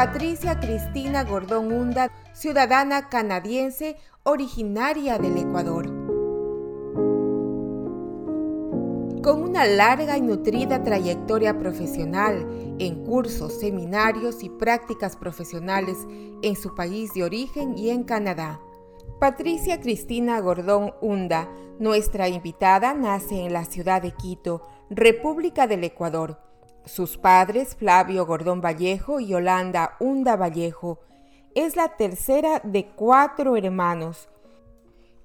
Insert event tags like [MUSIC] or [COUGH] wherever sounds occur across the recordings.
Patricia Cristina Gordón Hunda, ciudadana canadiense originaria del Ecuador. Con una larga y nutrida trayectoria profesional en cursos, seminarios y prácticas profesionales en su país de origen y en Canadá. Patricia Cristina Gordón Hunda, nuestra invitada, nace en la ciudad de Quito, República del Ecuador sus padres, Flavio Gordón Vallejo y Yolanda Hunda Vallejo, es la tercera de cuatro hermanos.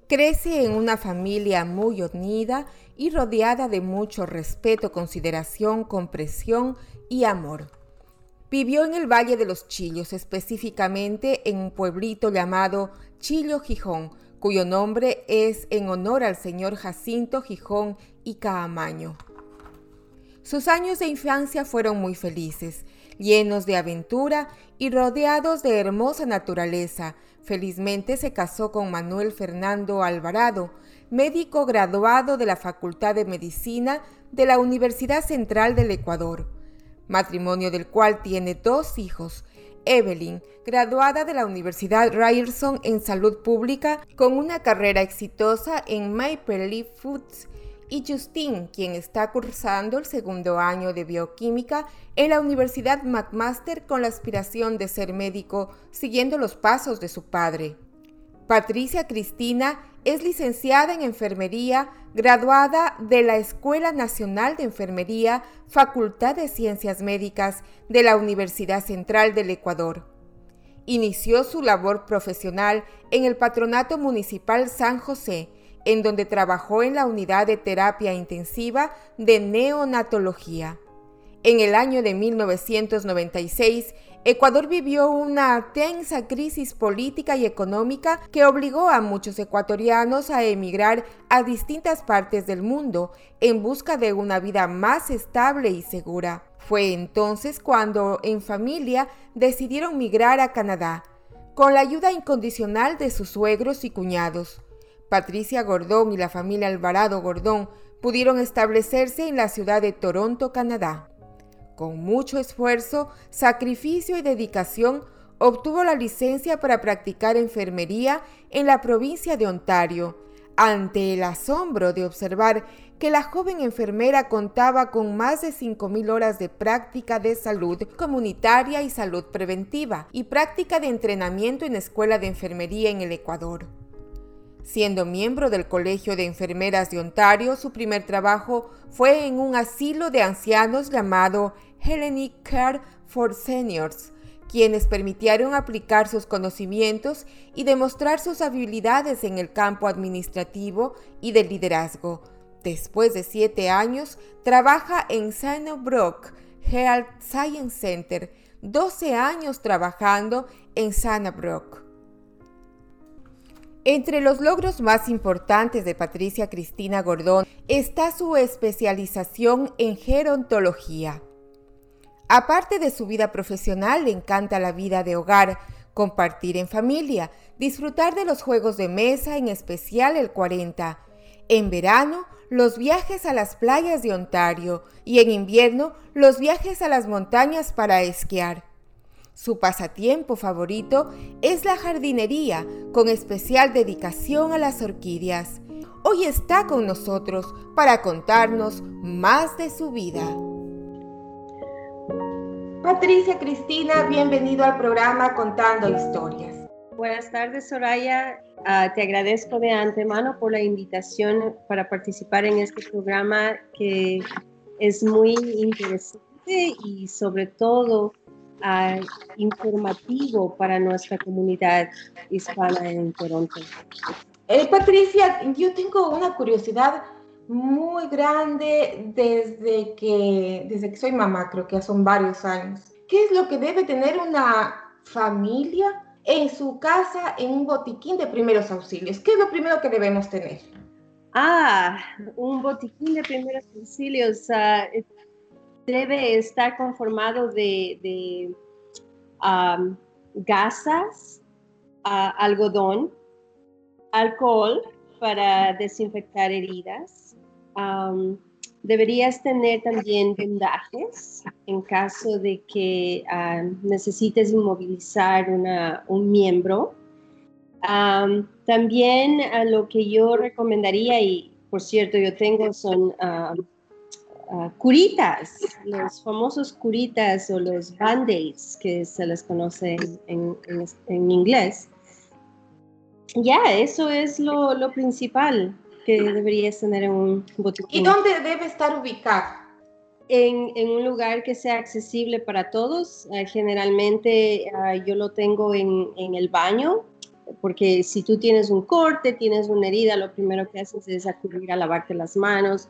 Crece en una familia muy unida y rodeada de mucho respeto, consideración, comprensión y amor. Vivió en el Valle de los Chillos, específicamente en un pueblito llamado Chillo Gijón, cuyo nombre es en honor al señor Jacinto Gijón y Caamaño. Sus años de infancia fueron muy felices, llenos de aventura y rodeados de hermosa naturaleza. Felizmente se casó con Manuel Fernando Alvarado, médico graduado de la Facultad de Medicina de la Universidad Central del Ecuador, matrimonio del cual tiene dos hijos, Evelyn, graduada de la Universidad Ryerson en Salud Pública con una carrera exitosa en Maple Leaf Foods y Justin, quien está cursando el segundo año de bioquímica en la Universidad McMaster con la aspiración de ser médico siguiendo los pasos de su padre. Patricia Cristina es licenciada en enfermería, graduada de la Escuela Nacional de Enfermería, Facultad de Ciencias Médicas de la Universidad Central del Ecuador. Inició su labor profesional en el Patronato Municipal San José, en donde trabajó en la unidad de terapia intensiva de neonatología. En el año de 1996, Ecuador vivió una tensa crisis política y económica que obligó a muchos ecuatorianos a emigrar a distintas partes del mundo en busca de una vida más estable y segura. Fue entonces cuando en familia decidieron migrar a Canadá, con la ayuda incondicional de sus suegros y cuñados. Patricia Gordón y la familia Alvarado Gordón pudieron establecerse en la ciudad de Toronto, Canadá. Con mucho esfuerzo, sacrificio y dedicación, obtuvo la licencia para practicar enfermería en la provincia de Ontario, ante el asombro de observar que la joven enfermera contaba con más de 5.000 horas de práctica de salud comunitaria y salud preventiva y práctica de entrenamiento en escuela de enfermería en el Ecuador. Siendo miembro del Colegio de Enfermeras de Ontario, su primer trabajo fue en un asilo de ancianos llamado Hellenic Care for Seniors, quienes permitieron aplicar sus conocimientos y demostrar sus habilidades en el campo administrativo y de liderazgo. Después de siete años, trabaja en Brook Health Science Center, 12 años trabajando en Brook. Entre los logros más importantes de Patricia Cristina Gordón está su especialización en gerontología. Aparte de su vida profesional, le encanta la vida de hogar, compartir en familia, disfrutar de los juegos de mesa, en especial el 40. En verano, los viajes a las playas de Ontario y en invierno, los viajes a las montañas para esquiar. Su pasatiempo favorito es la jardinería, con especial dedicación a las orquídeas. Hoy está con nosotros para contarnos más de su vida. Patricia Cristina, bienvenido al programa Contando Historias. Buenas tardes, Soraya. Ah, te agradezco de antemano por la invitación para participar en este programa que es muy interesante y sobre todo informativo para nuestra comunidad hispana en Toronto. Eh, Patricia, yo tengo una curiosidad muy grande desde que, desde que soy mamá, creo que ya son varios años. ¿Qué es lo que debe tener una familia en su casa en un botiquín de primeros auxilios? ¿Qué es lo primero que debemos tener? Ah, un botiquín de primeros auxilios uh, debe estar conformado de, gasas, algodón, alcohol para desinfectar heridas. Deberías tener también vendajes en caso de que necesites inmovilizar una, un miembro. También a lo que yo recomendaría, y por cierto yo tengo, son uh, curitas, los famosos curitas o los band-aids que se les conoce en, en, en inglés. Ya, eso es lo, lo, principal que deberías tener en un botiquín. ¿Y dónde debe estar ubicado? En, en, un lugar que sea accesible para todos. Uh, generalmente uh, yo lo tengo en, en, el baño, porque si tú tienes un corte, tienes una herida, lo primero que haces es acudir a lavarte las manos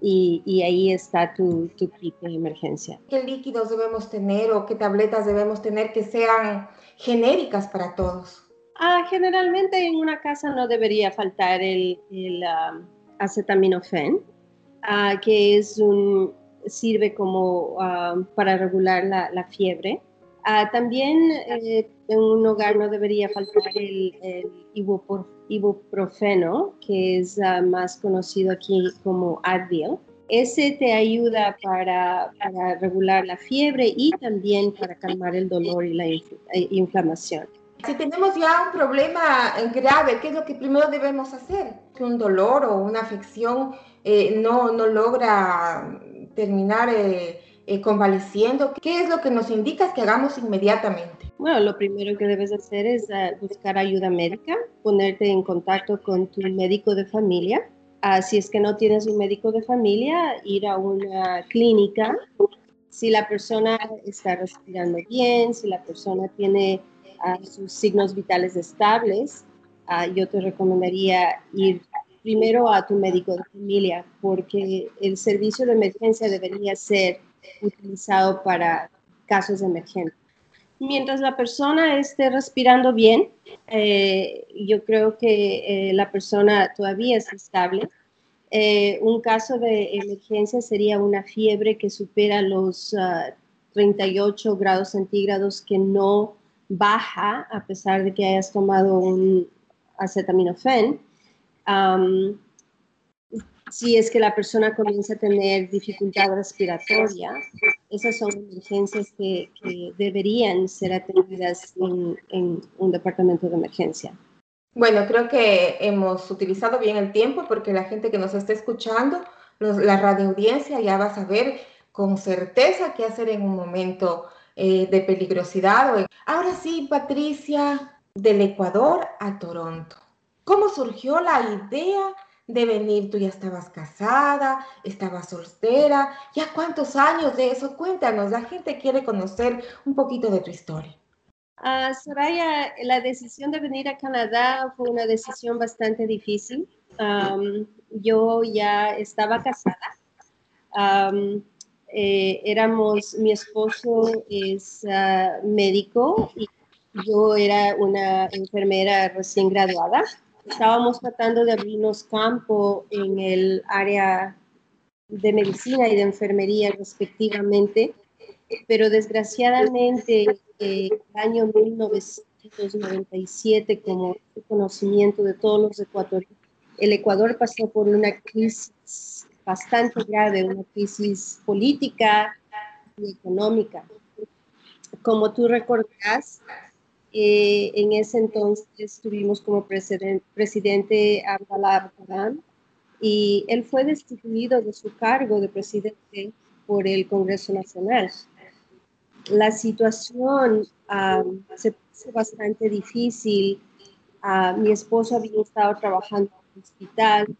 y, y ahí está tu, tu kit de emergencia. ¿Qué líquidos debemos tener o qué tabletas debemos tener que sean genéricas para todos? Ah, generalmente en una casa no debería faltar el, el uh, acetaminofén, uh, que es un, sirve como uh, para regular la, la fiebre. También eh, en un hogar no debería faltar el, el ibuprofeno, que es más conocido aquí como Advil. Ese te ayuda para, para, regular la fiebre y también para calmar el dolor y la inflamación. Si tenemos ya un problema grave, ¿qué es lo que primero debemos hacer? Que un dolor o una afección eh, no, no logra terminar eh, eh, convaleciendo, ¿qué es lo que nos indica que hagamos inmediatamente? Bueno, lo primero que debes hacer es uh, buscar ayuda médica, ponerte en contacto con tu médico de familia. Uh, si es que no tienes un médico de familia, ir a una clínica. Si la persona está respirando bien, si la persona tiene a sus signos vitales estables, uh, yo te recomendaría ir primero a tu médico de familia, porque el servicio de emergencia debería ser utilizado para casos de emergencia. Mientras la persona esté respirando bien, eh, yo creo que eh, la persona todavía es estable. Eh, un caso de emergencia sería una fiebre que supera los uh, ah, 38 grados centígrados que no baja a pesar de que hayas tomado un acetaminofén. Si es que la persona comienza a tener dificultad respiratoria, esas son emergencias que, que deberían ser atendidas en, en, un departamento de emergencia. Bueno, creo que hemos utilizado bien el tiempo porque la gente que nos está escuchando, los, la radio audiencia ya va a saber con certeza qué hacer en un momento eh, de peligrosidad. Ahora sí, Patricia, del Ecuador a Toronto. ¿Cómo surgió la idea de venir? Tú ya estabas casada, estabas soltera, ¿ya cuántos años de eso? Cuéntanos, la gente quiere conocer un poquito de tu historia. Uh, Soraya, la decisión de venir a Canadá fue una decisión bastante difícil. Yo ya estaba casada. Eh, éramos, mi esposo es uh, médico y yo era una enfermera recién graduada. Estábamos tratando de abrirnos campo en el área de medicina y de enfermería respectivamente, pero desgraciadamente eh, el año 1997, como conocimiento de todos los ecuatorianos, el Ecuador pasó por una crisis bastante grave, una crisis política y económica. Como tú recordarás, eh, en ese entonces tuvimos como presidente, presidente Abdallah y él fue destituido de su cargo de presidente por el Congreso Nacional. La situación um, se puso bastante difícil. Uh, mi esposo había estado trabajando en el hospital,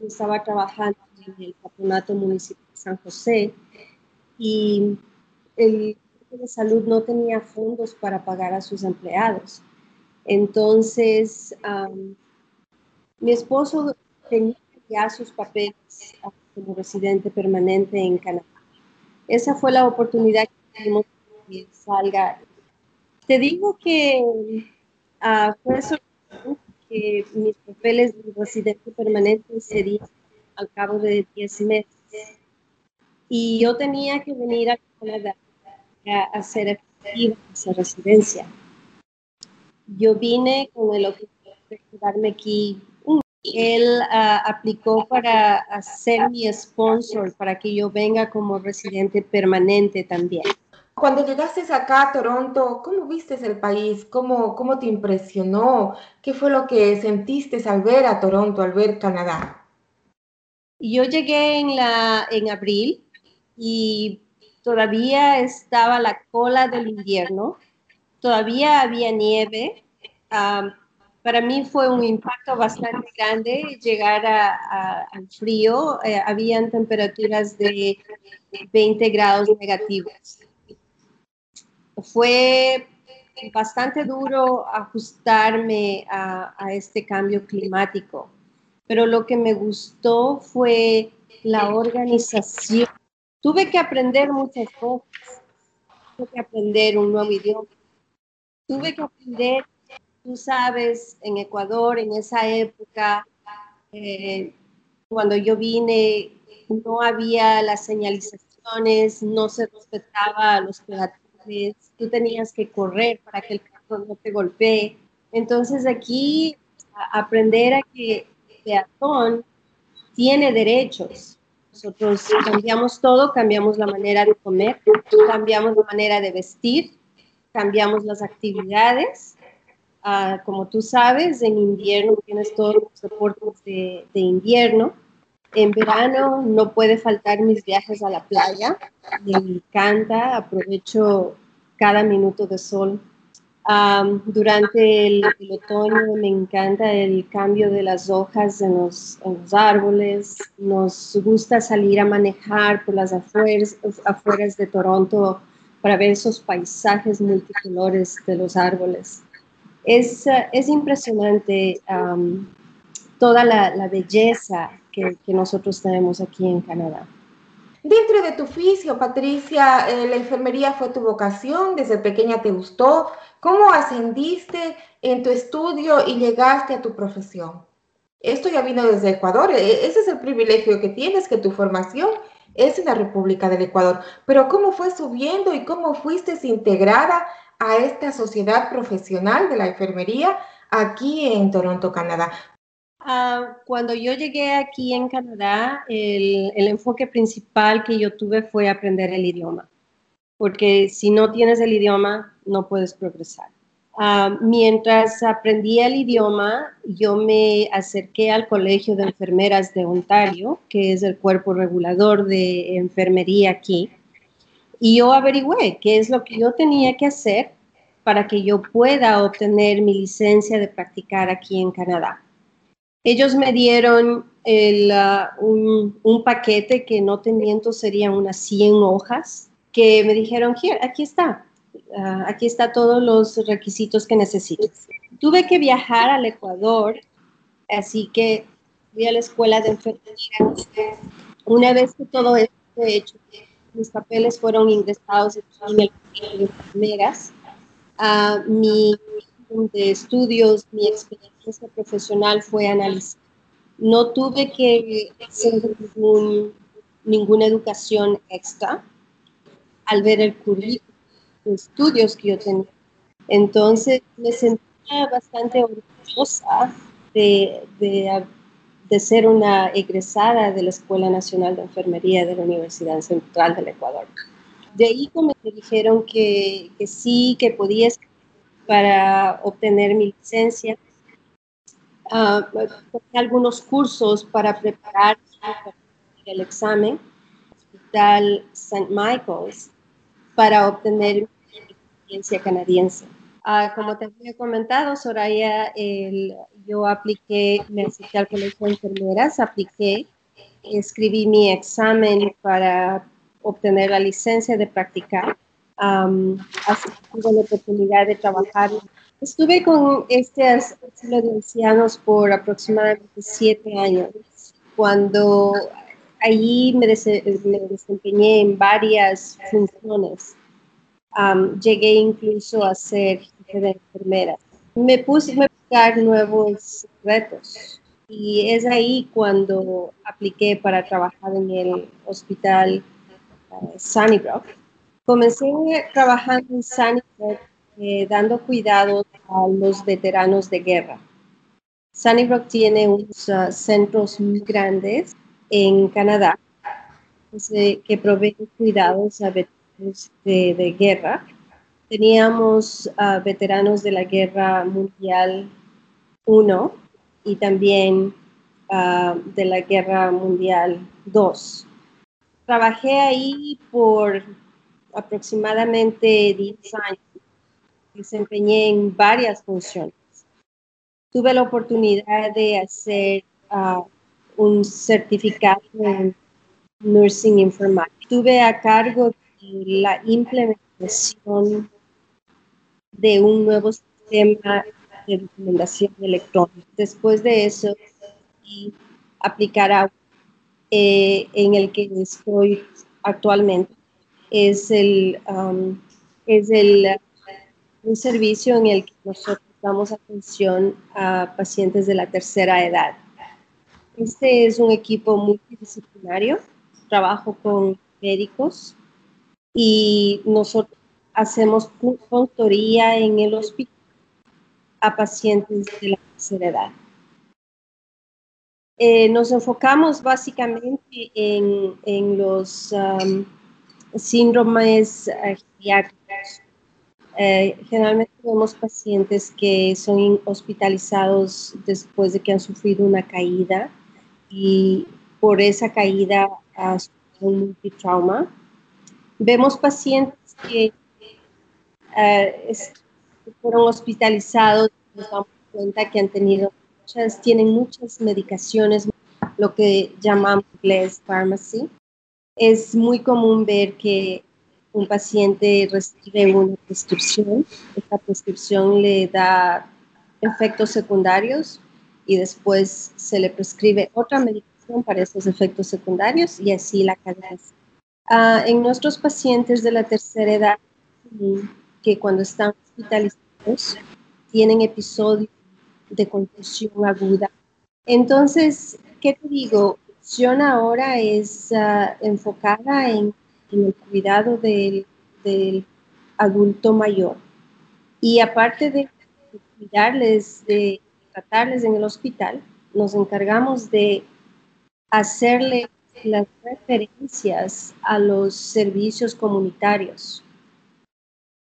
estaba trabajando en el patronato municipal de San José y el de salud no tenía fondos para pagar a sus empleados. Entonces, um, Mi esposo tenía ya sus papeles como residente permanente en Canadá. Esa fue la oportunidad que tuvimos que salga. Te digo que uh, fue que mis papeles de residente permanente serían al cabo de 10 meses. Y yo tenía que venir a Canadá a hacer efectiva esa residencia. Yo vine con el objetivo de quedarme aquí. Él uh, aplicó para ser mi sponsor, para que yo venga como residente permanente también. Cuando llegaste acá a Toronto, ¿cómo viste el país? ¿Cómo, ¿Cómo te impresionó? ¿Qué fue lo que sentiste al ver a Toronto, al ver Canadá? Yo llegué en, la, en abril y todavía estaba la cola del invierno, todavía había nieve. para mí fue un impacto bastante grande llegar al frío. Eh, habían temperaturas de 20 grados negativos. Fue bastante duro ajustarme a, a este cambio climático, pero lo que me gustó fue la organización Tuve que aprender muchas cosas. Tuve que aprender un nuevo idioma. Tuve que aprender, tú sabes, en Ecuador, en esa época, eh, cuando yo vine, no había las señalizaciones, no se respetaba a los peatones, tú tenías que correr para que el carro no te golpee. Entonces aquí aprender a que el peatón tiene derechos, nosotros cambiamos todo, cambiamos la manera de comer, cambiamos la manera de vestir, cambiamos las actividades. Ah, como tú sabes, en invierno tienes todos los deportes de, de invierno. En verano no puede faltar mis viajes a la playa. Me encanta, aprovecho cada minuto de sol durante el, otoño me encanta el cambio de las hojas en los, árboles. Nos gusta salir a manejar por las afueras, afueras de Toronto para ver esos paisajes multicolores de los árboles. Es, es impresionante toda la, belleza que, que nosotros tenemos aquí en Canadá. Dentro de tu oficio, Patricia, eh, la enfermería fue tu vocación, desde pequeña te gustó. ¿Cómo ascendiste en tu estudio y llegaste a tu profesión? Esto ya vino desde Ecuador, e, ese es el privilegio que tienes, que tu formación es en la República del Ecuador. Pero ¿cómo fue subiendo y cómo fuiste integrada a esta sociedad profesional de la enfermería aquí en Toronto, Canadá? Ah, cuando yo llegué aquí en Canadá, el, enfoque principal que yo tuve fue aprender el idioma, porque si no tienes el idioma, no puedes progresar. Ah, mientras aprendía el idioma, yo me acerqué al Colegio de Enfermeras de Ontario, que es el cuerpo regulador de enfermería aquí, y yo averigüé qué es lo que yo tenía que hacer para que yo pueda obtener mi licencia de practicar aquí en Canadá. Ellos me dieron ah, un, paquete que no te miento serían unas 100 hojas, que me dijeron, aquí está, ah, aquí está todos los requisitos que necesitas. Tuve que viajar al Ecuador, así que fui a la escuela de enfermería. Una vez que todo esto hecho, mis papeles fueron ingresados en el de enfermeras, uh, mi de estudios, mi experiencia profesional fue analizar. No tuve que hacer ninguna educación extra al ver el currículum de estudios que yo tenía. Entonces me sentía bastante orgullosa de, de, de, ser una egresada de la Escuela Nacional de Enfermería de la Universidad Central del Ecuador. De ahí me dijeron que, que sí, que podía para obtener mi licencia. Uh, algunos cursos para preparar el examen, Hospital St. Michael's, para obtener mi licencia canadiense. Ah, como te había comentado, Soraya, yo apliqué, me acerqué al colegio de enfermeras, apliqué, escribí mi examen para obtener la licencia de practicar Um, así tuve la oportunidad de trabajar Estuve con este asilo de ancianos por aproximadamente siete años, cuando allí me, desempeñé en varias funciones. llegué incluso a ser enfermera. Me puse a buscar nuevos retos y es ahí cuando apliqué para trabajar en el hospital uh, Sunnybrook. Comencé trabajando en Sunnybrook eh, dando cuidado a los veteranos de guerra. Sunnybrook tiene unos uh, centros muy grandes en Canadá pues, eh, que proveen cuidados a veteranos de, guerra. Teníamos veteranos de la Guerra Mundial I y también uh, de la Guerra Mundial II. Trabajé ahí por aproximadamente 10 años. Desempeñé en varias funciones. Tuve la oportunidad de hacer uh, un certificado en Nursing Informatics. Estuve a cargo de la implementación de un nuevo sistema de documentación electrónica. Después de eso, aplicar eh, en el que estoy actualmente. Es el, um, es el un servicio en el que nosotros damos atención a pacientes de la tercera edad. Este es un equipo multidisciplinario, trabajo con médicos y nosotros hacemos consultoría en el hospital a pacientes de la tercera edad. Eh, nos enfocamos básicamente en, en los um, síndromes uh, generalmente tenemos pacientes que son hospitalizados después de que han sufrido una caída y por esa caída sufrido un multitrauma. Vemos pacientes que uh, fueron hospitalizados nos damos cuenta que han tenido muchas, tienen muchas medicaciones, lo que llamamos Bless Pharmacy. Es muy común ver que un paciente recibe una prescripción, esta prescripción le da efectos secundarios y después se le prescribe otra medicación para esos efectos secundarios y así la cadena. Uh, en nuestros pacientes de la tercera edad, que cuando están hospitalizados, tienen episodios de confusión aguda. Entonces, ¿qué te digo? La opción ahora es ah, enfocada en, el cuidado del, adulto mayor. Y aparte de cuidarles, de tratarles en el hospital, nos encargamos de hacerle las referencias a los servicios comunitarios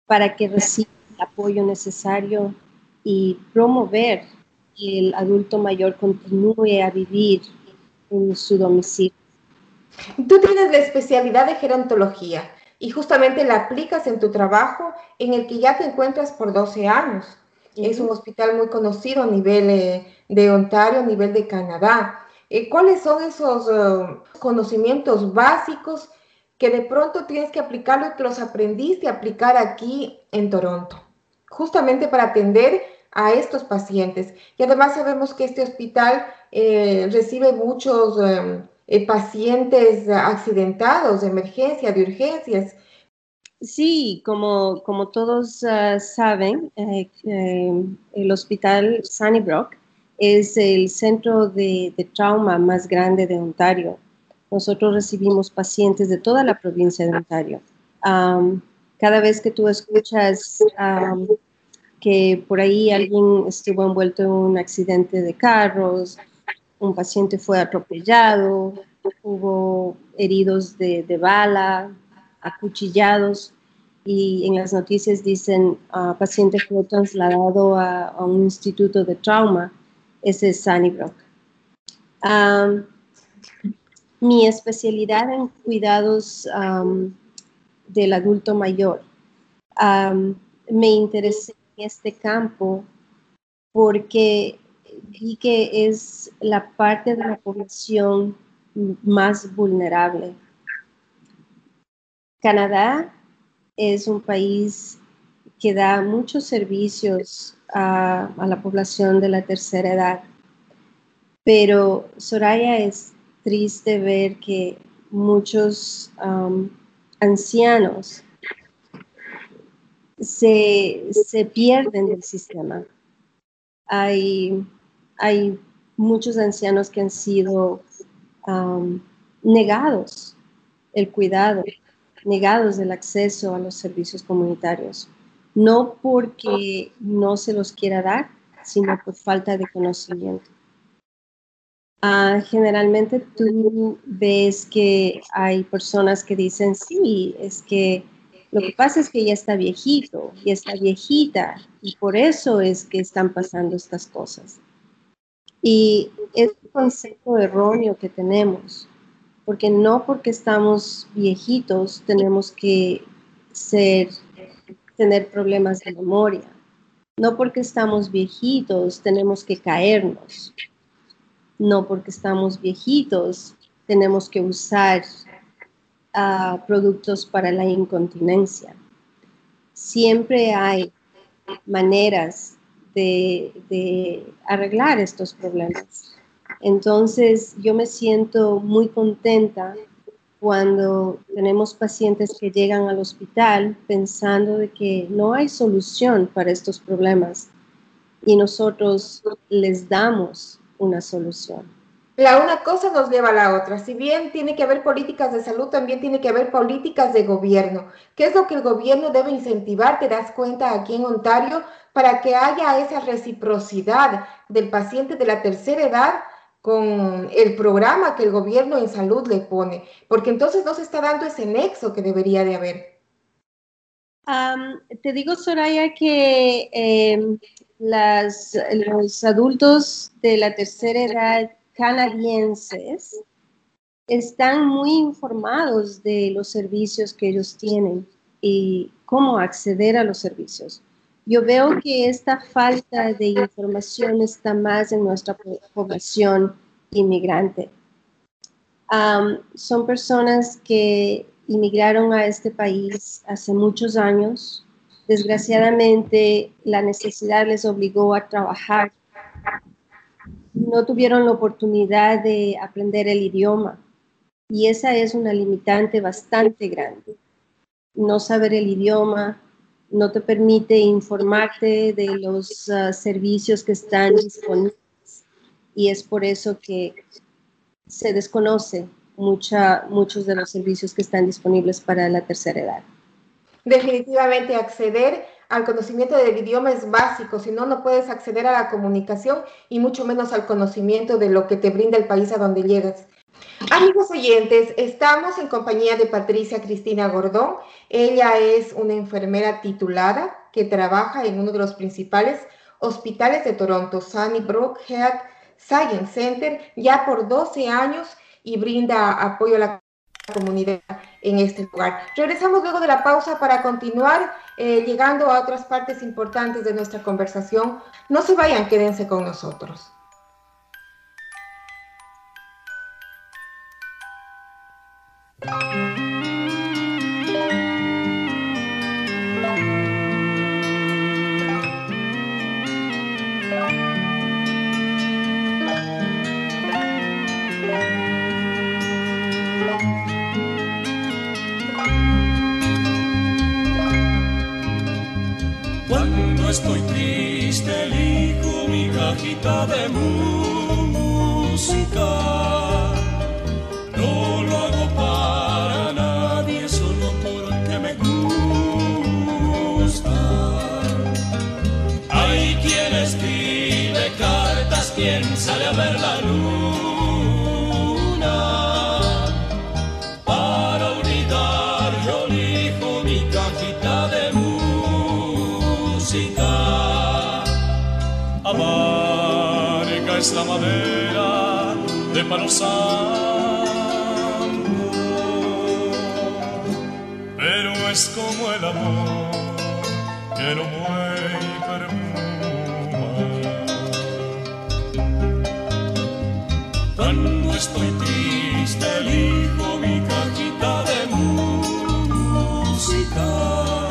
para que reciban el apoyo necesario y promover que el adulto mayor continúe a vivir en su domicilio. Tú tienes la especialidad de gerontología y justamente la aplicas en tu trabajo en el que ya te encuentras por 12 años. Es un hospital muy conocido a nivel eh, de Ontario, a nivel de Canadá. Eh, ¿Cuáles son esos eh, conocimientos básicos que de pronto tienes que aplicarlo y que los aprendiste a aplicar aquí en Toronto? Justamente para atender a estos pacientes. Y además sabemos que este hospital recibe muchos pacientes accidentados, de emergencia, de urgencias. Sí, como, como todos ah, saben, eh, el hospital Sunnybrook es el centro de, trauma más grande de Ontario. Nosotros recibimos pacientes de toda la provincia de Ontario. cada vez que tú escuchas que por ahí alguien estuvo envuelto en un accidente de carros, un paciente fue atropellado, hubo heridos de, bala, acuchillados y en las noticias dicen uh, paciente fue trasladado a, un instituto de trauma, ese es Sunnybrook. mi especialidad en cuidados del adulto mayor. me interesé este campo porque vi que es la parte de la población más vulnerable. Canadá es un país que da muchos servicios a, la población de la tercera edad. Pero Soraya es triste ver que muchos um, ancianos se, pierden del sistema. Hay, hay muchos ancianos que han sido um, negados el cuidado, negados el acceso a los servicios comunitarios, no porque no se los quiera dar, sino por falta de conocimiento. Ah, generalmente tú ves que hay personas que dicen, sí, es que lo que pasa es que ya está viejito, ya está viejita, y por eso es que están pasando estas cosas. Y es un concepto erróneo que tenemos, porque no porque estamos viejitos tenemos que tener problemas de memoria. No porque estamos viejitos tenemos que caernos. No porque estamos viejitos tenemos que usar uh, productos para la incontinencia. Siempre hay maneras de arreglar estos problemas. Entonces, yo me siento muy contenta cuando tenemos pacientes que llegan al hospital pensando de que no hay solución para estos problemas y nosotros les damos una solución. La una cosa nos lleva a la otra. Si bien tiene que haber políticas de salud, también tiene que haber políticas de gobierno. ¿Qué es lo que el gobierno debe incentivar? Te das cuenta aquí en Ontario para que haya esa reciprocidad del paciente de la tercera edad con el programa que el gobierno en salud le pone, porque entonces no se está dando ese nexo que debería de haber. te digo, Soraya, que em, las, los adultos de la tercera edad canadienses están muy informados de los servicios que ellos tienen y cómo acceder a los servicios. Yo veo que esta falta de información está más en nuestra población inmigrante. son personas que inmigraron a este país hace muchos años. Desgraciadamente, la necesidad les obligó a trabajar. No tuvieron la oportunidad de aprender el idioma y esa es una limitante bastante grande. No saber el idioma, no te permite informarte de los ah, servicios que están disponibles y es por eso que se desconoce mucha, muchos de los servicios que están disponibles para la tercera edad. Definitivamente acceder al conocimiento del idioma es básico, si no, no puedes acceder a la comunicación y mucho menos al conocimiento de lo que te brinda el país a donde llegas. Amigos oyentes, estamos en compañía de Patricia Cristina Gordón. Ella es una enfermera titulada que trabaja en uno de los principales hospitales de Toronto, Sunnybrook Health Science Center, ya por 12 años y brinda apoyo a la comunidad en este lugar. Regresamos luego de la pausa para continuar eh, llegando a otras partes importantes de nuestra conversación. No se vayan, quédense con nosotros. explicar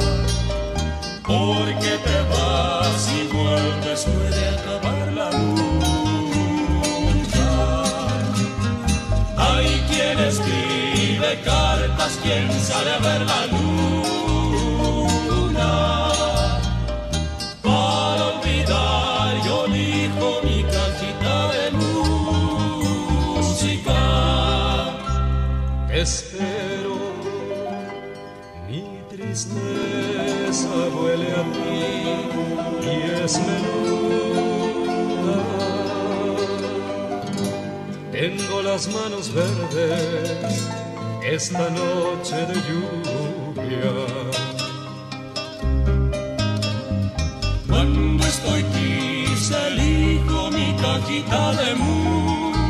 por qué te vas y vuelves, puede acabar la lucha. Hay quien escribe cartas, quien sale a ver. Las manos verdes esta noche de lluvia. Cuando estoy triste elijo mi cajita de música.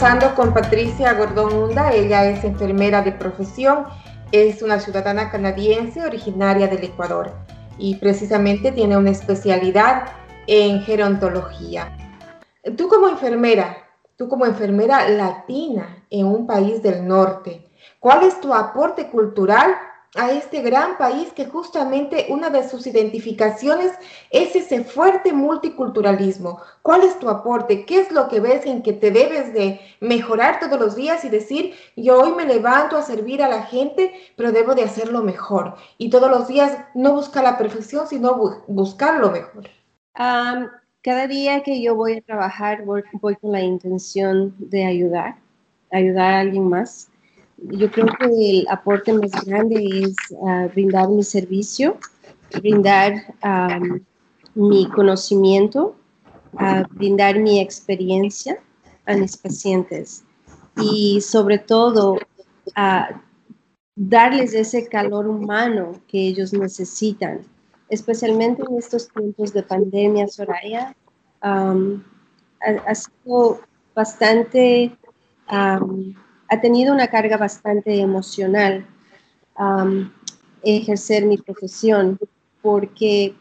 Conversando con Patricia Gordón Hunda. Ella es enfermera de profesión, es una ciudadana canadiense originaria del Ecuador y precisamente tiene una especialidad en gerontología. Tú como enfermera, tú como enfermera latina en un país del norte, ¿cuál es tu aporte cultural a este gran país que justamente una de sus identificaciones es ese fuerte multiculturalismo. ¿Cuál es tu aporte? ¿Qué es lo que ves en que te debes de mejorar todos los días y decir, yo hoy me levanto a servir a la gente, pero debo de hacerlo mejor? Y todos los días no buscar la perfección, sino bu buscar lo mejor. Um, cada día que yo voy a trabajar voy, voy con la intención de ayudar, ayudar a alguien más. Yo creo que el aporte más grande es uh, brindar mi servicio, brindar um, mi conocimiento, brindar mi experiencia a mis pacientes y sobre todo uh, darles ese calor humano que ellos necesitan, especialmente en estos tiempos de pandemia, Soraya. Ha, ha, sido bastante... Um, ha tenido una carga bastante emocional ejercer mi profesión, porque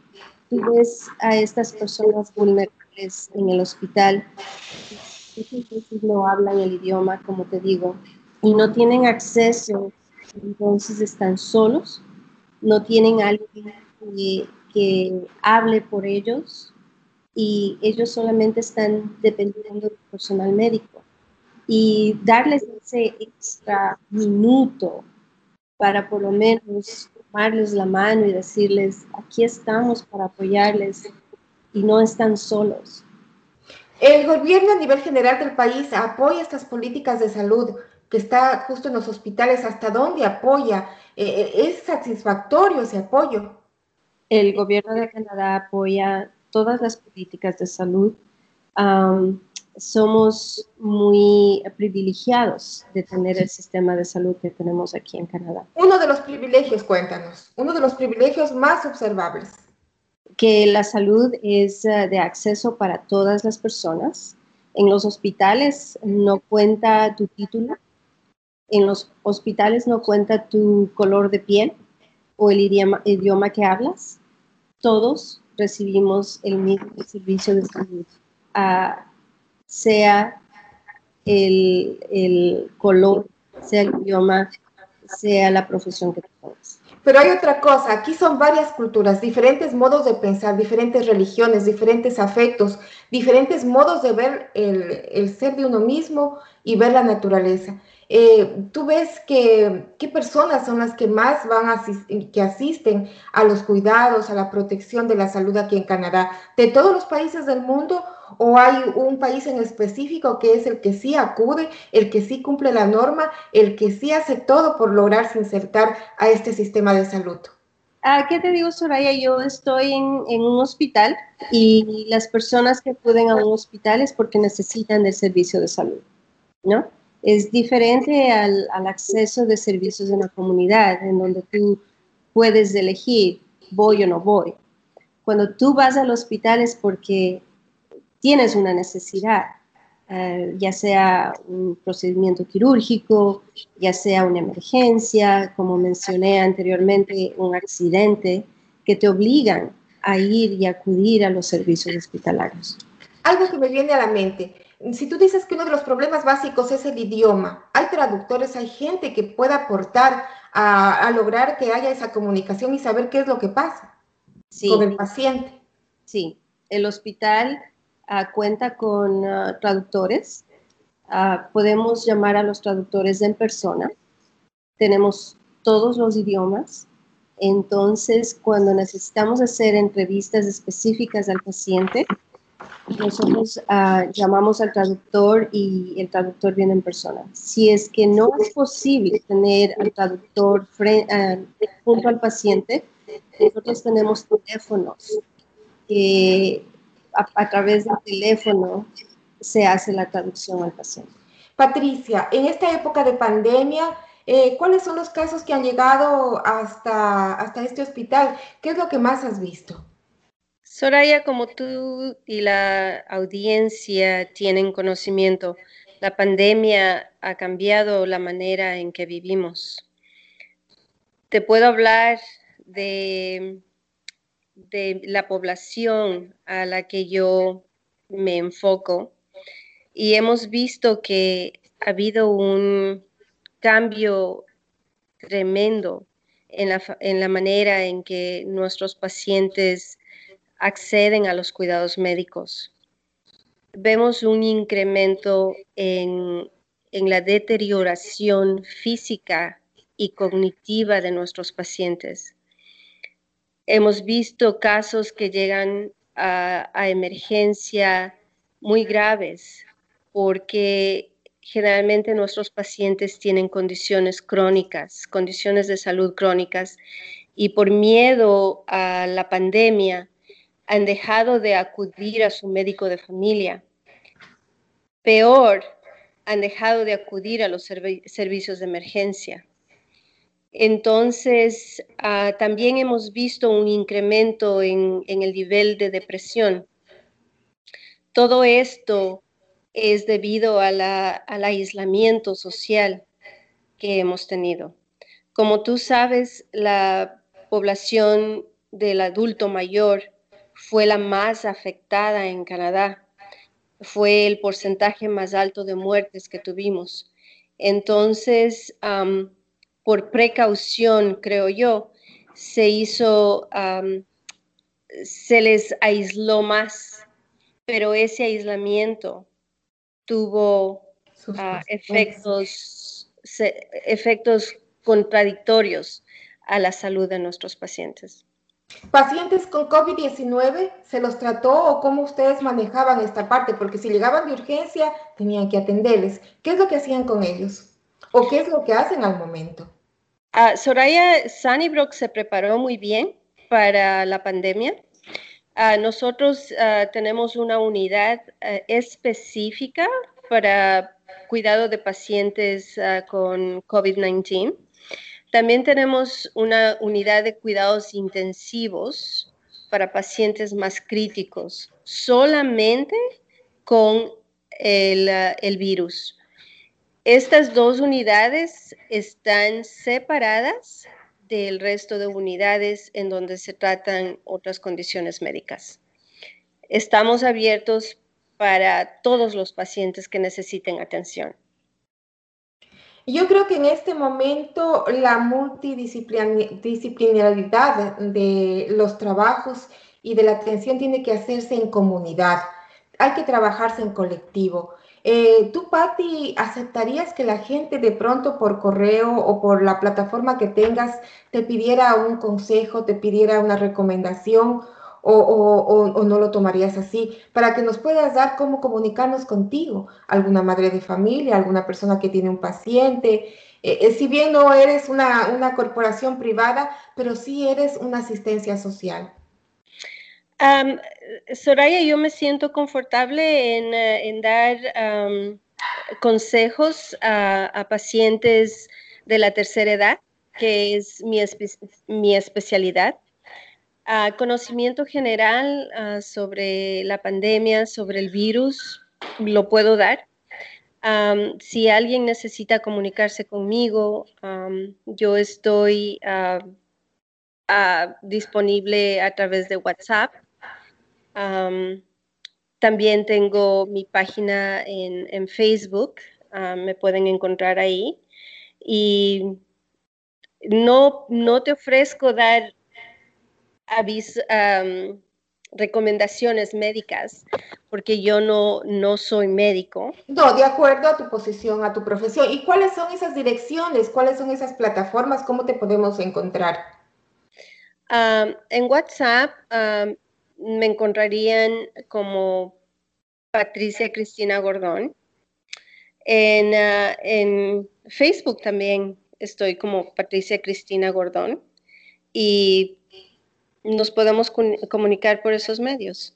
tú ves a estas personas vulnerables en el hospital, no hablan el idioma, como te digo, y no tienen acceso, entonces están solos, no tienen alguien que hable por ellos y ellos solamente están dependiendo del personal médico y darles ese extra minuto para por lo menos tomarles la mano y decirles, aquí estamos para apoyarles y no están solos. El gobierno a nivel general del país apoya estas políticas de salud que está justo en los hospitales. ¿Hasta dónde apoya? Eh, ¿Es satisfactorio ese apoyo? El gobierno de Canadá apoya todas las políticas de salud. Um, somos muy privilegiados de tener el sistema de salud que tenemos aquí en Canadá. Uno de los privilegios, cuéntanos, uno de los privilegios más observables. Que la salud es uh, de acceso para todas las personas. En los hospitales no cuenta tu título, en los hospitales no cuenta tu color de piel o el idioma, idioma que hablas. Todos recibimos el mismo servicio de salud. Uh, sea el, el, color, sea el idioma, sea la profesión que tengas. Pero hay otra cosa, aquí son varias culturas, diferentes modos de pensar, diferentes religiones, diferentes afectos, diferentes modos de ver el, el ser de uno mismo y ver la naturaleza. Eh, tú ves que qué personas son las que más van a asist que asisten a los cuidados, a la protección de la salud aquí en Canadá, de todos los países del mundo o hay un país en específico que es el que sí acude, el que sí cumple la norma, el que sí hace todo por lograrse insertar a este sistema de salud. Ah, ¿Qué te digo, Soraya? Yo estoy en, un hospital y las personas que acuden a un hospital es porque necesitan del servicio de salud, ¿no? Es diferente al, acceso de servicios en la comunidad, en donde tú puedes elegir voy o no voy. Cuando tú vas al hospital es porque tienes una necesidad, eh, ya sea un procedimiento quirúrgico, ya sea una emergencia, como mencioné anteriormente, un accidente, que te obligan a ir y acudir a los servicios hospitalarios. Algo que me viene a la mente, si tú dices que uno de los problemas básicos es el idioma, hay traductores, hay gente que pueda aportar a, lograr que haya esa comunicación y saber qué es lo que pasa con el paciente. Sí, el hospital ah, cuenta con ah, traductores. Ah, podemos llamar a los traductores en persona. Tenemos todos los idiomas. Entonces, cuando necesitamos hacer entrevistas específicas al paciente, nosotros llamamos al traductor y el traductor viene en persona. Si es que no es posible tener al traductor junto al paciente, nosotros tenemos teléfonos que a, través del teléfono se hace la traducción al paciente. Patricia, en esta época de pandemia, eh, ¿cuáles son los casos que han llegado hasta, hasta este hospital? ¿Qué es lo que más has visto? Soraya, como tú y la audiencia tienen conocimiento, la pandemia ha cambiado la manera en que vivimos. Te puedo hablar de, de la población a la que yo me enfoco y hemos visto que ha habido un cambio tremendo en la, en la manera en que nuestros pacientes acceden a los cuidados médicos. Vemos un incremento en, en la deterioración física y cognitiva de nuestros pacientes. Hemos visto casos que llegan a, a, emergencia muy graves porque generalmente nuestros pacientes tienen condiciones crónicas, condiciones de salud crónicas y por miedo a la pandemia han dejado de acudir a su médico de familia. Peor, han dejado de acudir a los servicios de emergencia. Entonces, ah, también hemos visto un incremento en, el nivel de depresión. Todo esto es debido al aislamiento social que hemos tenido. Como tú sabes, la población del adulto mayor fue la más afectada en Canadá. Fue el porcentaje más alto de muertes que tuvimos. Entonces, por precaución, creo yo, se hizo, se les aisló más, pero ese aislamiento tuvo ah, efectos, efectos contradictorios a la salud de nuestros pacientes. ¿Pacientes con COVID-19 se los trató o cómo ustedes manejaban esta parte? Porque si llegaban de urgencia, tenían que atenderles. ¿Qué es lo que hacían con ellos? ¿O qué es lo que hacen al momento? Uh, Soraya Sunnybrook se preparó muy bien para la pandemia. Ah, nosotros ah, tenemos una unidad específica para cuidado de pacientes con COVID-19. También tenemos una unidad de cuidados intensivos para pacientes más críticos, solamente con el, virus. Estas dos unidades están separadas del resto de unidades en donde se tratan otras condiciones médicas. Estamos abiertos para todos los pacientes que necesiten atención. Yo creo que en este momento la multidisciplinaridad de los trabajos y de la atención tiene que hacerse en comunidad. Hay que trabajarse en colectivo. Eh, ¿Tú, Patti, aceptarías que la gente de pronto por correo o por la plataforma que tengas te pidiera un consejo, te pidiera una recomendación o, no lo tomarías así, para que nos puedas dar cómo comunicarnos contigo, alguna madre de familia, alguna persona que tiene un paciente. Eh, eh, si bien no eres una, corporación privada, pero sí eres una asistencia social. Soraya, yo me siento confortable en, eh, dar consejos a, pacientes de la tercera edad, que es mi especialidad Ah, conocimiento general ah, sobre la pandemia, sobre el virus, lo puedo dar. si alguien necesita comunicarse conmigo, yo estoy disponible a través de WhatsApp. también tengo mi página en, Facebook, me pueden encontrar ahí. Y no, no te ofrezco dar recomendaciones médicas, porque yo no, no soy médico. No, de acuerdo a tu posición, a tu profesión. ¿Y cuáles son esas direcciones? ¿Cuáles son esas plataformas? ¿Cómo te podemos encontrar? en WhatsApp me encontrarían como Patricia Cristina Gordón. En, ah, en Facebook también estoy como Patricia Cristina Gordón. Y nos podemos comunicar por esos medios.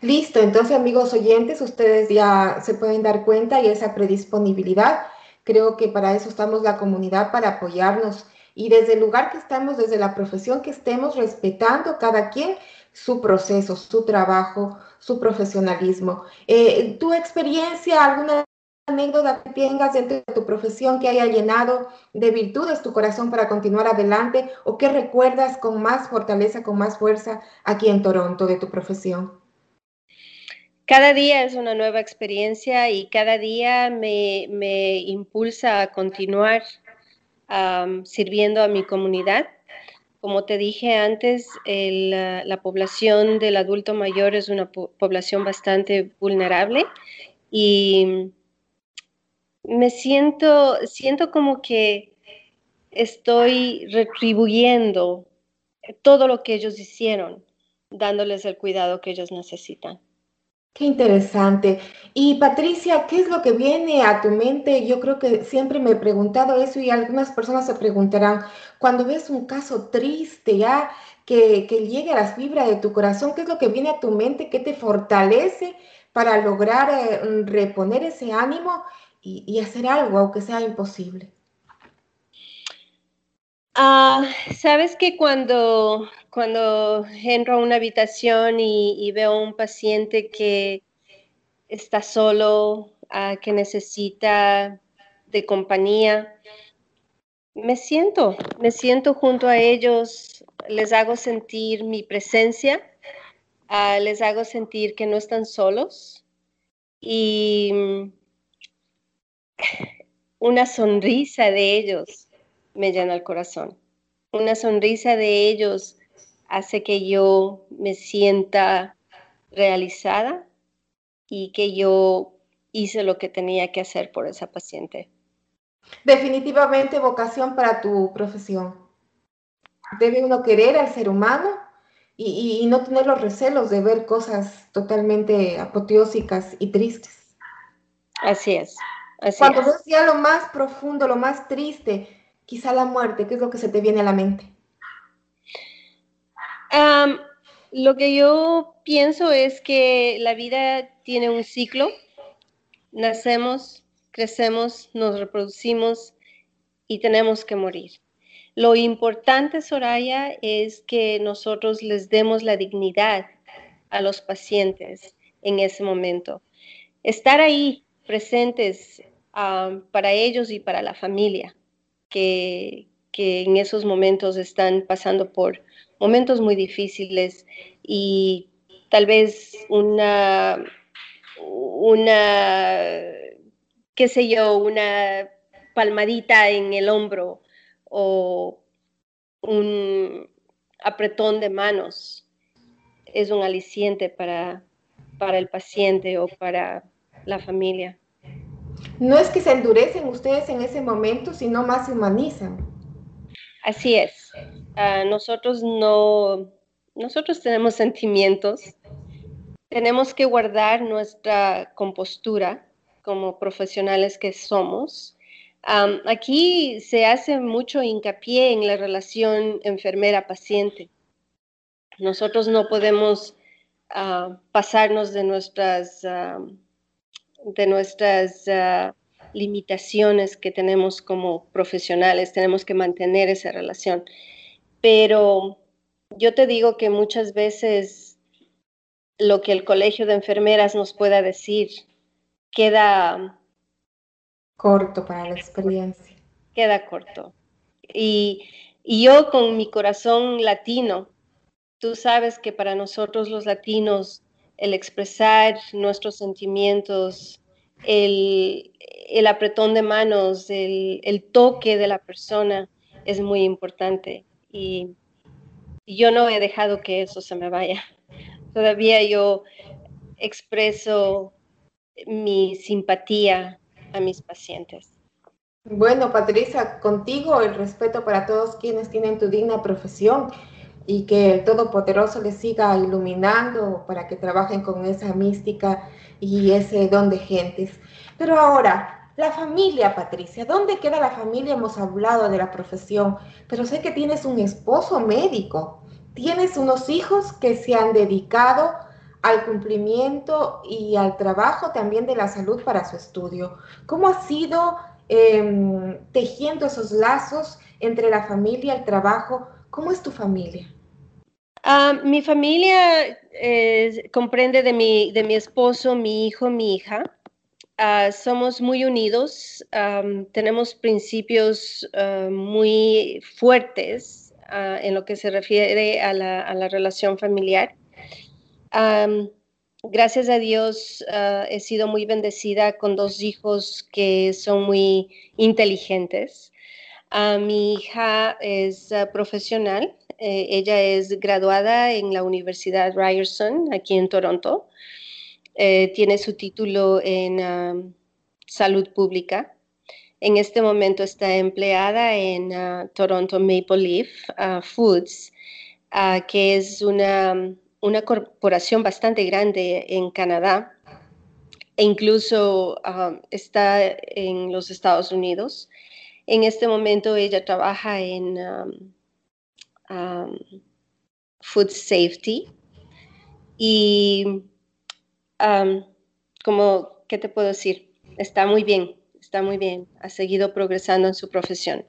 Listo, entonces amigos oyentes, ustedes ya se pueden dar cuenta y esa predisponibilidad, creo que para eso estamos la comunidad, para apoyarnos y desde el lugar que estamos, desde la profesión que estemos respetando cada quien su proceso, su trabajo, su profesionalismo. Eh, ¿Tu experiencia, alguna anécdota que tengas dentro de tu profesión que haya llenado de virtudes tu corazón para continuar adelante o que recuerdas con más fortaleza, con más fuerza aquí en Toronto de tu profesión? Cada día es una nueva experiencia y cada día me, impulsa a continuar sirviendo a mi comunidad. Como te dije antes, la población del adulto mayor es una población bastante vulnerable y me siento, siento como que estoy retribuyendo todo lo que ellos hicieron, dándoles el cuidado que ellos necesitan. Qué interesante. Y Patricia, ¿qué es lo que viene a tu mente? Yo creo que siempre me he preguntado eso y algunas personas se preguntarán, cuando ves un caso triste ya, que, que llegue a las fibras de tu corazón, ¿qué es lo que viene a tu mente? ¿Qué te fortalece para lograr eh, reponer ese ánimo y, hacer algo, aunque sea imposible? Ah, Sabes que cuando, cuando entro a una habitación y, veo a un paciente que está solo, ah, que necesita de compañía, me siento, me siento junto a ellos, les hago sentir mi presencia, ah, les hago sentir que no están solos y una sonrisa de ellos me llena el corazón. Una sonrisa de ellos hace que yo me sienta realizada y que yo hice lo que tenía que hacer por esa paciente. Definitivamente vocación para tu profesión. Debe uno querer al ser humano y, no tener los recelos de ver cosas totalmente apoteósicas y tristes. Así es. Cuando ves ya lo más profundo, lo más triste, quizá la muerte, ¿qué es lo que se te viene a la mente? lo que yo pienso es que la vida tiene un ciclo. Nacemos, crecemos, nos reproducimos y tenemos que morir. Lo importante, Soraya, es que nosotros les demos la dignidad a los pacientes en ese momento. Estar ahí presentes para ellos y para la familia, que, en esos momentos están pasando por momentos muy difíciles y tal vez una, una, qué sé yo, una palmadita en el hombro o un apretón de manos es un aliciente para, para el paciente o para la familia no es que se endurecen ustedes en ese momento, sino más se humanizan. Así es. Ah, nosotros no, nosotros tenemos sentimientos, tenemos que guardar nuestra compostura como profesionales que somos. aquí se hace mucho hincapié en la relación enfermera-paciente. Nosotros no podemos ah, pasarnos de nuestras de nuestras ah, limitaciones que tenemos como profesionales, tenemos que mantener esa relación. Pero yo te digo que muchas veces lo que el colegio de enfermeras nos pueda decir queda corto para la experiencia. Queda corto. Y, y yo con mi corazón latino, tú sabes que para nosotros los latinos el expresar nuestros sentimientos, el, el apretón de manos, el, el, toque de la persona es muy importante. Y, yo no he dejado que eso se me vaya. [LAUGHS] Todavía yo expreso mi simpatía a mis pacientes. Bueno, Patricia, contigo el respeto para todos quienes tienen tu digna profesión y que el Todopoderoso les siga iluminando para que trabajen con esa mística y ese don de gentes. Pero ahora, la familia, Patricia, ¿dónde queda la familia? Hemos hablado de la profesión, pero sé que tienes un esposo médico, tienes unos hijos que se han dedicado al cumplimiento y al trabajo también de la salud para su estudio. ¿Cómo ha sido em, tejiendo esos lazos entre la familia el trabajo? ¿Cómo es tu familia? Ah, mi familia comprende de mi, de mi esposo, mi hijo, mi hija. Ah, somos muy unidos, tenemos principios ah, muy fuertes en lo que se refiere a la, a la relación familiar gracias a Dios he sido muy bendecida con dos hijos que son muy inteligentes. Mi hija es profesional, eh, ella es graduada en la Universidad Ryerson, aquí en Toronto. Eh, tiene su título en salud pública. En este momento está empleada en Toronto Maple Leaf Foods, que es una una corporación bastante grande en Canadá e incluso está en los Estados Unidos. En este momento ella trabaja en um, um, Food Safety y como, ¿qué te puedo decir? Está muy bien, está muy bien, ha seguido progresando en su profesión.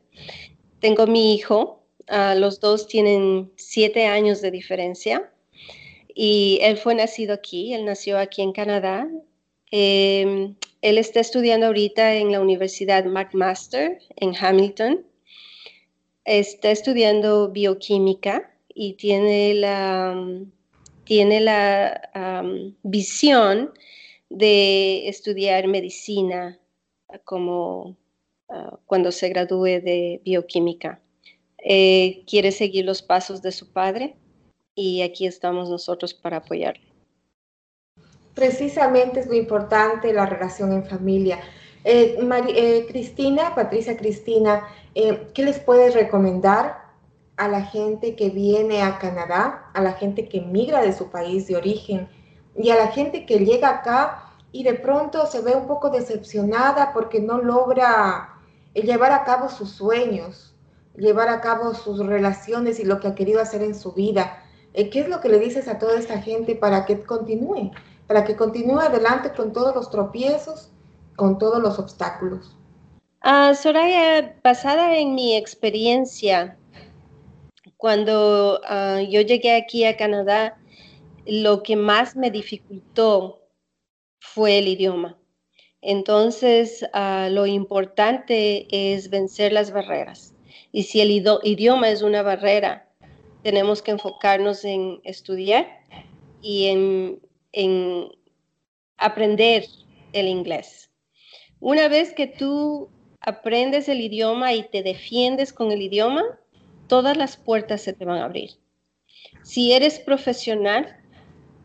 Tengo mi hijo, uh, los dos tienen siete años de diferencia y él fue nacido aquí, él nació aquí en Canadá. Em, él está estudiando ahorita en la Universidad McMaster en Hamilton. Está estudiando bioquímica y tiene la, tiene la visión de estudiar medicina como ah, cuando se gradúe de bioquímica. Eh, quiere seguir los pasos de su padre y aquí estamos nosotros para apoyarle. Precisamente es muy importante la relación en familia. Eh, eh, Cristina, Patricia Cristina, eh, ¿qué les puedes recomendar a la gente que viene a Canadá, a la gente que migra de su país de origen y a la gente que llega acá y de pronto se ve un poco decepcionada porque no logra llevar a cabo sus sueños, llevar a cabo sus relaciones y lo que ha querido hacer en su vida? Eh, ¿Qué es lo que le dices a toda esta gente para que continúe? Para que continúe adelante con todos los tropiezos, con todos los obstáculos. Uh, Soraya, basada en mi experiencia, cuando ah, yo llegué aquí a Canadá, lo que más me dificultó fue el idioma. Entonces, ah, lo importante es vencer las barreras. Y si el idioma es una barrera, tenemos que enfocarnos en estudiar y en, aprender el inglés. Una vez que tú aprendes el idioma y te defiendes con el idioma, todas las puertas se te van a abrir. Si eres profesional,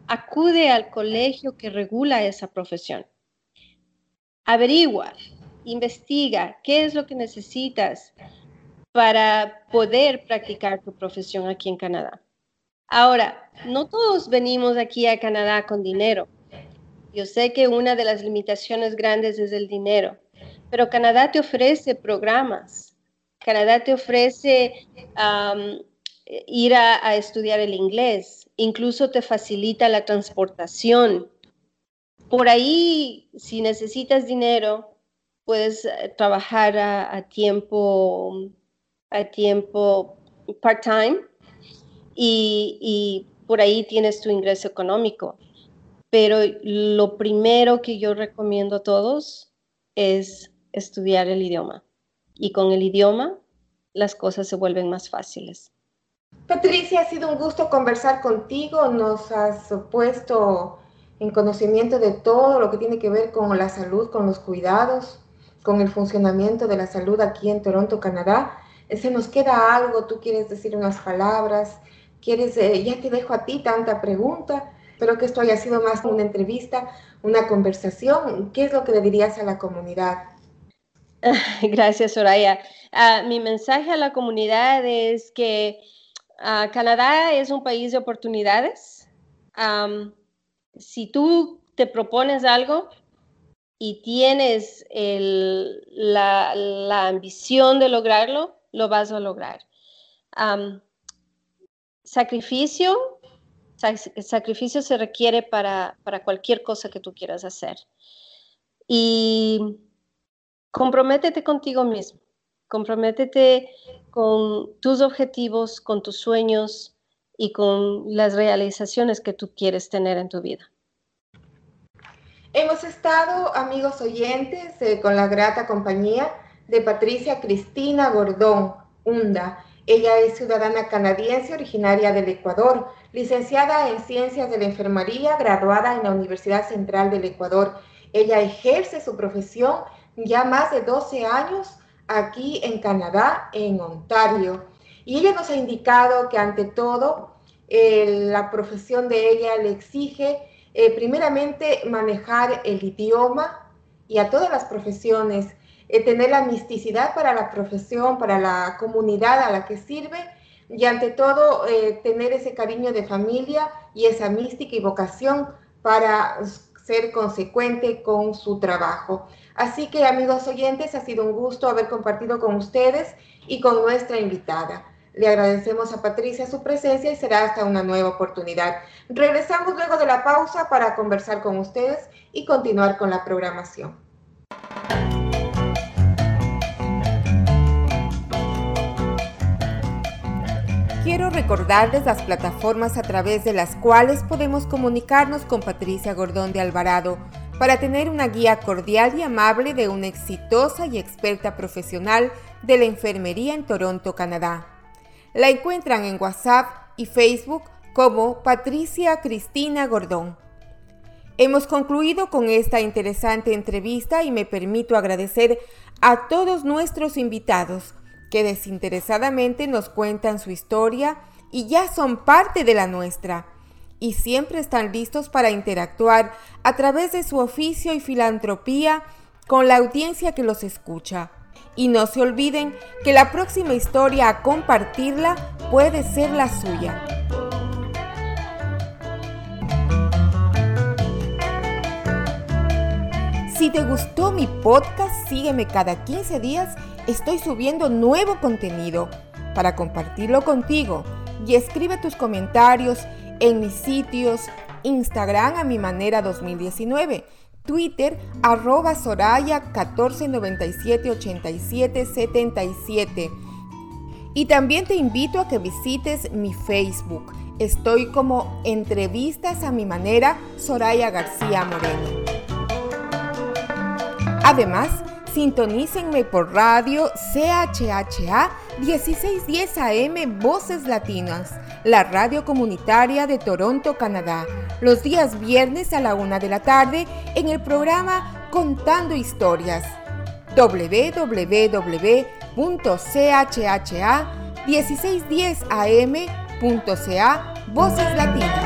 acude al colegio que regula esa profesión. Averigua, investiga qué es lo que necesitas, para poder practicar tu profesión aquí en Canadá. Ahora, no todos venimos aquí a Canadá con dinero. Yo sé que una de las limitaciones grandes es el dinero, pero Canadá te ofrece programas. Canadá te ofrece ir a, estudiar el inglés, incluso te facilita la transportación. Por ahí, si necesitas dinero, puedes eh, trabajar a tiempo a tiempo part-time y, por ahí tienes tu ingreso económico. Pero lo primero que yo recomiendo a todos es estudiar el idioma. Y con el idioma las cosas se vuelven más fáciles. Patricia, ha sido un gusto conversar contigo. Nos has puesto en conocimiento de todo lo que tiene que ver con la salud, con los cuidados, con el funcionamiento de la salud aquí en Toronto, Canadá. Se nos queda algo, tú quieres decir unas palabras, quieres, eh, ya te dejo a ti tanta pregunta, pero que esto haya sido más una entrevista, una conversación. ¿Qué es lo que le dirías a la comunidad? [LAUGHS] Gracias, Soraya. Ah, mi mensaje a la comunidad es que ah, Canadá es un país de oportunidades. si tú te propones algo y tienes la, ambición de lograrlo, lo vas a lograr sacrificio, sacrificio se requiere para, cualquier cosa que tú quieras hacer. Y comprométete contigo mismo, comprométete con tus objetivos, con tus sueños y con las realizaciones que tú quieres tener en tu vida. Hemos estado, amigos oyentes, eh, con la grata compañía de Patricia Cristina Gordón Hunda ella es ciudadana canadiense originaria del Ecuador, licenciada en Ciencias de la Enfermería, graduada en la Universidad Central del Ecuador. Ella ejerce su profesión ya más de 12 años aquí en Canadá, en Ontario. Y ella nos ha indicado que ante todo la profesión de ella le exige eh, primeramente manejar el idioma y a todas las profesiones eh, tener la misticidad para la profesión, para la comunidad a la que sirve y ante todo eh, tener ese cariño de familia y esa mística y vocación para ser consecuente con su trabajo. Así que amigos oyentes, ha sido un gusto haber compartido con ustedes y con nuestra invitada. Le agradecemos a Patricia su presencia y será hasta una nueva oportunidad. Regresamos luego de la pausa para conversar con ustedes y continuar con la programación. Quiero recordarles las plataformas a través de las cuales podemos comunicarnos con Patricia Gordón de Alvarado para tener una guía cordial y amable de una exitosa y experta profesional de la enfermería en Toronto, Canadá. La encuentran en WhatsApp y Facebook como Patricia Cristina Gordón. Hemos concluido con esta interesante entrevista y me permito agradecer a todos nuestros invitados que desinteresadamente nos cuentan su historia y ya son parte de la nuestra, y siempre están listos para interactuar a través de su oficio y filantropía con la audiencia que los escucha. Y no se olviden que la próxima historia a compartirla puede ser la suya. Si te gustó mi podcast, sígueme cada 15 días estoy subiendo nuevo contenido para compartirlo contigo y escribe tus comentarios en mis sitios Instagram a mi manera 2019, Twitter arroba Soraya 1497 Y también te invito a que visites mi Facebook. Estoy como Entrevistas a mi manera Soraya García Moreno. Además, Sintonícenme por radio CHHA 1610 AM Voces Latinas, la radio comunitaria de Toronto, Canadá, los días viernes a la una de la tarde en el programa Contando Historias. www.chha1610am.ca Voces Latinas.